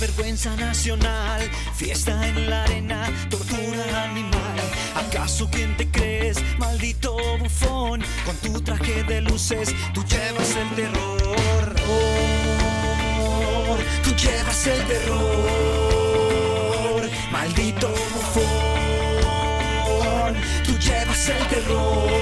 vergüenza nacional, fiesta en la arena, tortura animal. ¿Acaso quién te crees, maldito bufón? Con tu traje de luces, tú llevas el terror. Oh, tú llevas el terror, maldito bufón. Tú llevas el terror.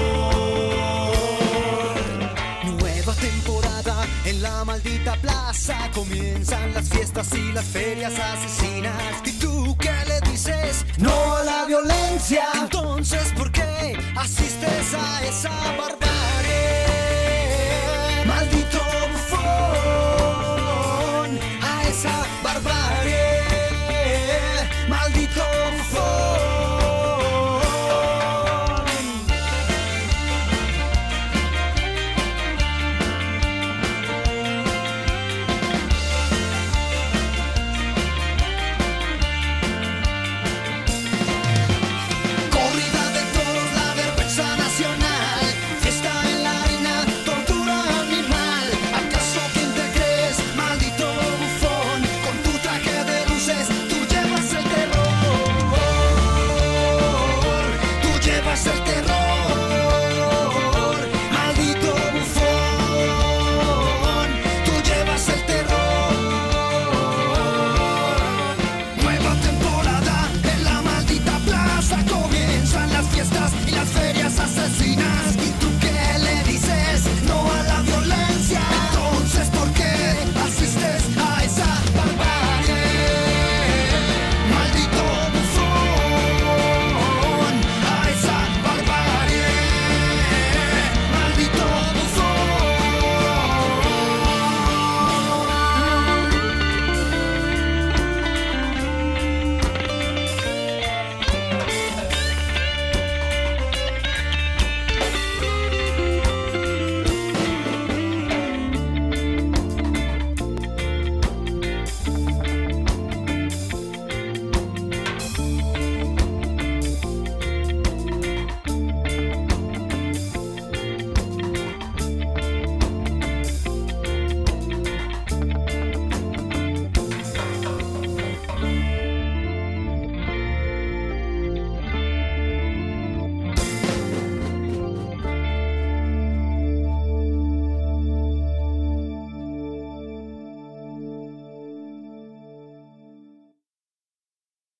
Comienzan las fiestas y las ferias asesinas. ¿Y tú qué le dices? No a la violencia. Entonces, ¿por qué asistes a esa barbarie?